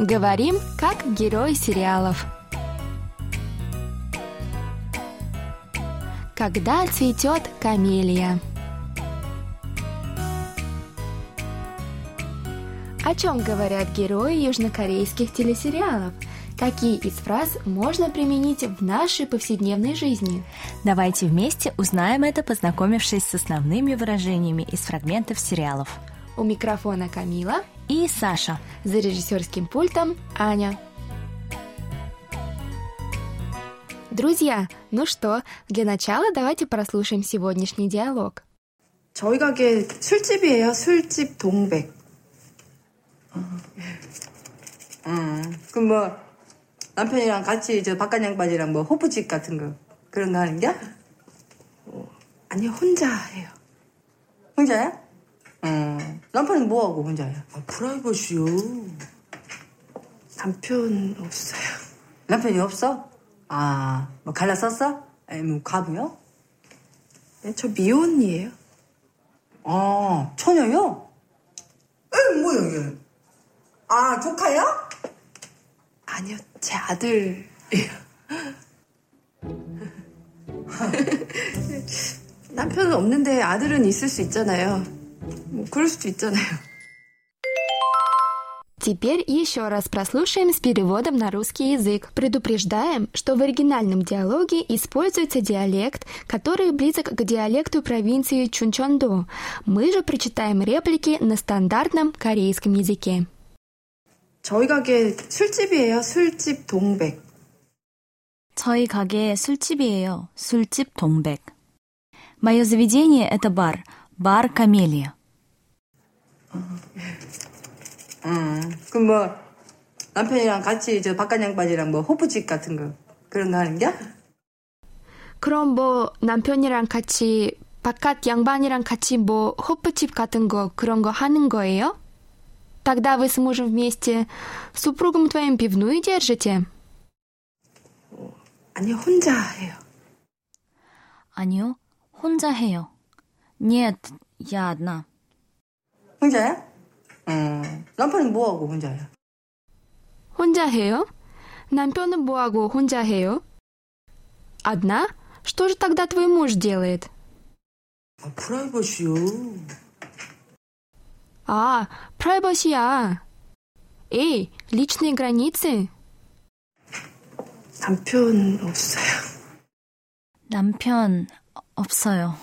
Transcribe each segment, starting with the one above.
Говорим, как герои сериалов. Когда цветет камелия? О чем говорят герои южнокорейских телесериалов? Какие из фраз можно применить в нашей повседневной жизни? Давайте вместе узнаем это, познакомившись с основными выражениями из фрагментов сериалов. У микрофона Камила и Саша. За режиссерским пультом Аня. Друзья, ну что, для начала давайте прослушаем сегодняшний диалог. 저희 가게 술집이에요. 술집 동백. 음, 그럼 뭐 남편이랑 같이 저 바깥 양반이랑 뭐 호프집 같은 거 그런 거 하는 게? 아니요, 혼자 해요. 혼자야? 음, 남편은 뭐하고 혼자야? 아, 프라이버시요. 남편 없어요. 남편이 없어? 아, 뭐 갈라 썼어? 아니면 과부요? 네, 저 미혼이에요. 아, 처녀요? 에, 뭐야 이게? 아, 조카야? 아니요, 제 아들이에요. 남편은 없는데 아들은 있을 수 있잖아요. 뭐 그럴 수도 있잖아요. Теперь еще раз прослушаем с переводом на русский язык. Предупреждаем, что в оригинальном диалоге используется диалект, который близок к диалекту провинции Чунчондо. Мы же прочитаем реплики на стандартном корейском языке. 저희 가게 술집이에요. 술집 동백. 저희 가게 술집이에요. 술집 동백. Мое заведение – это бар. Бар Камелия. 음, 그럼 뭐 남편이랑 같이 저 바깥 양반이랑 뭐 호프집 같은 거 그런 거 하는 게? 그럼 뭐 남편이랑 같이 바깥 양반이랑 같이 뭐 호프집 같은 거 그런 거 하는 거예요? Тогда вы с мужем вместе с супругом твоим пивную держите? 아니요, 혼자 해요. 아니요, 혼자 해요. Нет, я одна. 혼자야? 음, 남편은 뭐하고 혼자야? 혼자 해요? 남편은 뭐하고 혼자 해요? Одна? Что же тогда твой муж делает? 아, 프라이버시요. А, 프라이버시야. Эй, личные границы? 남편 없어요. 남편 없어요.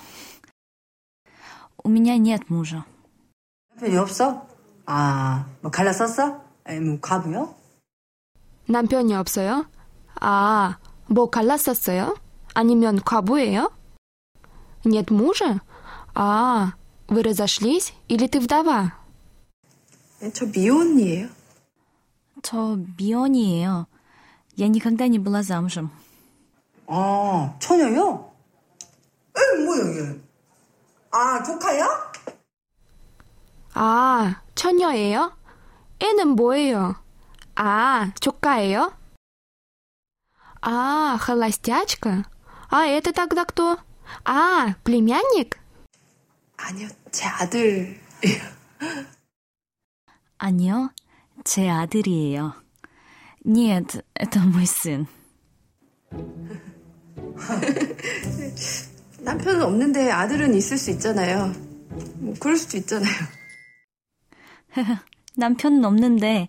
У меня нет мужа. 남편이 없어? 아, 뭐 갈라 썼어? 아니면 과부요? 남편이 없어요? А, 뭐 갈랐었어요? 아니면 과부예요? Нет мужа? А, вы разошлись или ты вдова? 네, 저 미혼이에요. 저 미혼이에요. Я никогда не была замужем. 아, 처녀요? 에, 뭐야 이게? 아, 조카야? 아, 처녀예요? 애는 뭐예요? А, 조카예요? А, холостячка? А это тогда кто? А, племянник? 아니요, 제 아들이에요. 아니요, 제 아들이에요. Нет, это мой сын. 남편은 없는데 아들은 있을 수 있잖아요. 뭐 그럴 수도 있잖아요. 남편은 없는데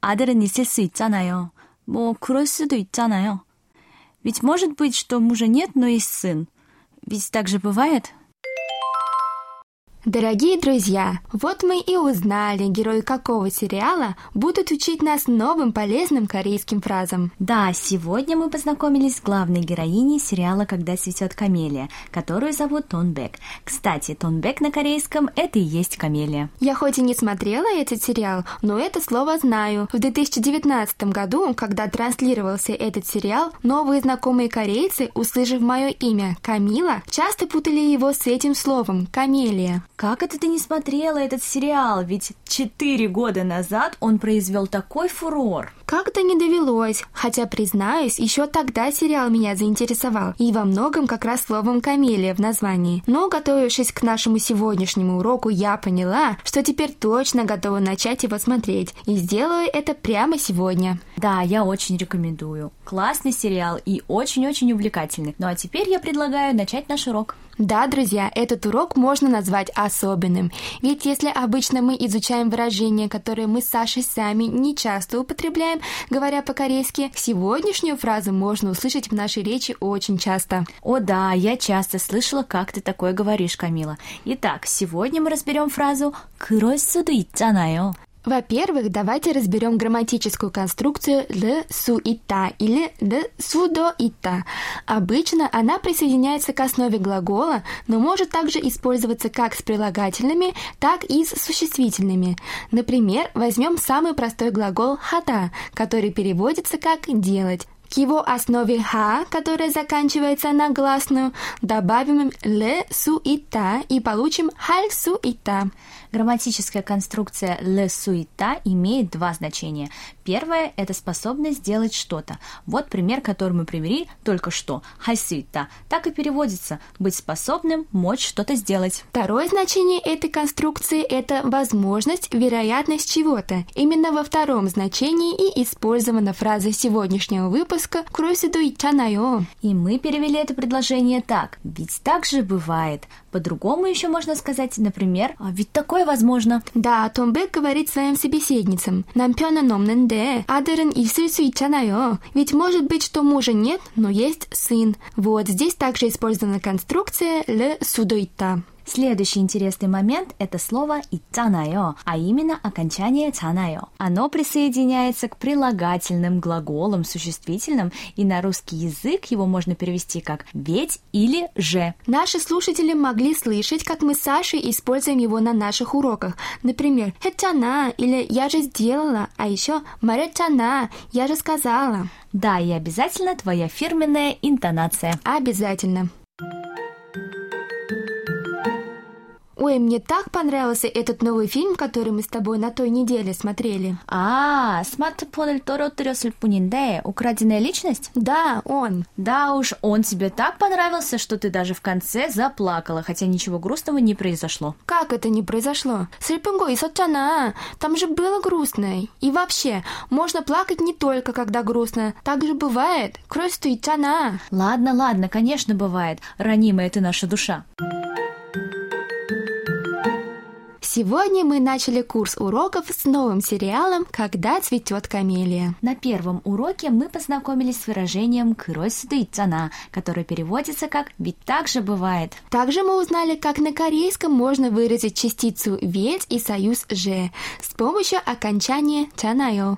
아들은 있을 수 있잖아요. 뭐 그럴 수도 있잖아요. Ведь может быть, что мужа нет, но есть сын. Ведь так же бывает. Дорогие друзья, вот мы и узнали, герои какого сериала будут учить нас новым полезным корейским фразам. Да, сегодня мы познакомились с главной героиней сериала «Когда цветет камелия», которую зовут Тонбек. Кстати, Тонбек на корейском – это и есть камелия. Я хоть и не смотрела этот сериал, но это слово знаю. В 2019 году, когда транслировался этот сериал, новые знакомые корейцы, услышав мое имя Камила, часто путали его с этим словом – камелия. Как это ты не смотрела этот сериал? Ведь четыре года назад он произвел такой фурор. Как-то не довелось, хотя, признаюсь, еще тогда сериал меня заинтересовал, и во многом как раз словом «камелия» в названии. Но, готовившись к нашему сегодняшнему уроку, я поняла, что теперь точно готова начать его смотреть, и сделаю это прямо сегодня. Да, я очень рекомендую. Классный сериал и очень-очень увлекательный. Ну а теперь я предлагаю начать наш урок. Да, друзья, этот урок можно назвать особенным, ведь если обычно мы изучаем выражения, которые мы с Сашей сами не часто употребляем, говоря по-корейски, сегодняшнюю фразу можно услышать в нашей речи очень часто. О да, я часто слышала, как ты такое говоришь, Камила. Итак, сегодня мы разберем фразу «그럴 수도 있잖아요». Во-первых, давайте разберем грамматическую конструкцию «л су и та» или «л су до и та». Обычно она присоединяется к основе глагола, но может также использоваться как с прилагательными, так и с существительными. Например, возьмем самый простой глагол «хата», который переводится как «делать». К его основе «ха», которая заканчивается на гласную, добавим «л су и та» и получим «халь су и та». Грамматическая конструкция «le суета» имеет два значения. Первое – это способность сделать что-то. Вот пример, который мы привели только что. «Хайсуета» так и переводится – быть способным, мочь что-то сделать. Второе значение этой конструкции – это возможность, вероятность чего-то. Именно во втором значении и использована фраза сегодняшнего выпуска «кросиду ичанаё». И мы перевели это предложение так. Ведь так же бывает. По-другому еще можно сказать, например, «А ведь такое возможно. Да, Том Бек говорит своим собеседницам. 남편은 없는데 아들은 있을 수 있잖아요. Ведь может быть, что мужа нет, но есть сын. Вот здесь также использована конструкция «le sudo 있다». Следующий интересный момент – это слово «итанаё», а именно окончание «танаё». Оно присоединяется к прилагательным глаголам существительным, и на русский язык его можно перевести как «ведь» или «же». Наши слушатели могли слышать, как мы с Сашей используем его на наших уроках. Например, «хэтана» или «я же сделала», а еще «марэтана», «я же сказала». Да, и обязательно твоя фирменная интонация. Обязательно. Ой, мне так понравился этот новый фильм, который мы с тобой на той неделе смотрели. А, 스마트폰을 떨어뜨렸을 뿐인데 украденная личность? Да, он. Да уж, он тебе так понравился, что ты даже в конце заплакала, хотя ничего грустного не произошло. Как это не произошло? 슬픈 거 있었잖아. Там же было грустно. И вообще, можно плакать не только когда грустно. Так же бывает. Кровь 있잖아. Ладно, ладно, конечно, бывает. Ранимая ты наша душа. Сегодня мы начали курс уроков с новым сериалом «Когда цветет камелия». На первом уроке мы познакомились с выражением «кыросиды цана», которое переводится как «ведь так же бывает». Также мы узнали, как на корейском можно выразить частицу «ведь» и союз «же» с помощью окончания «чанайо».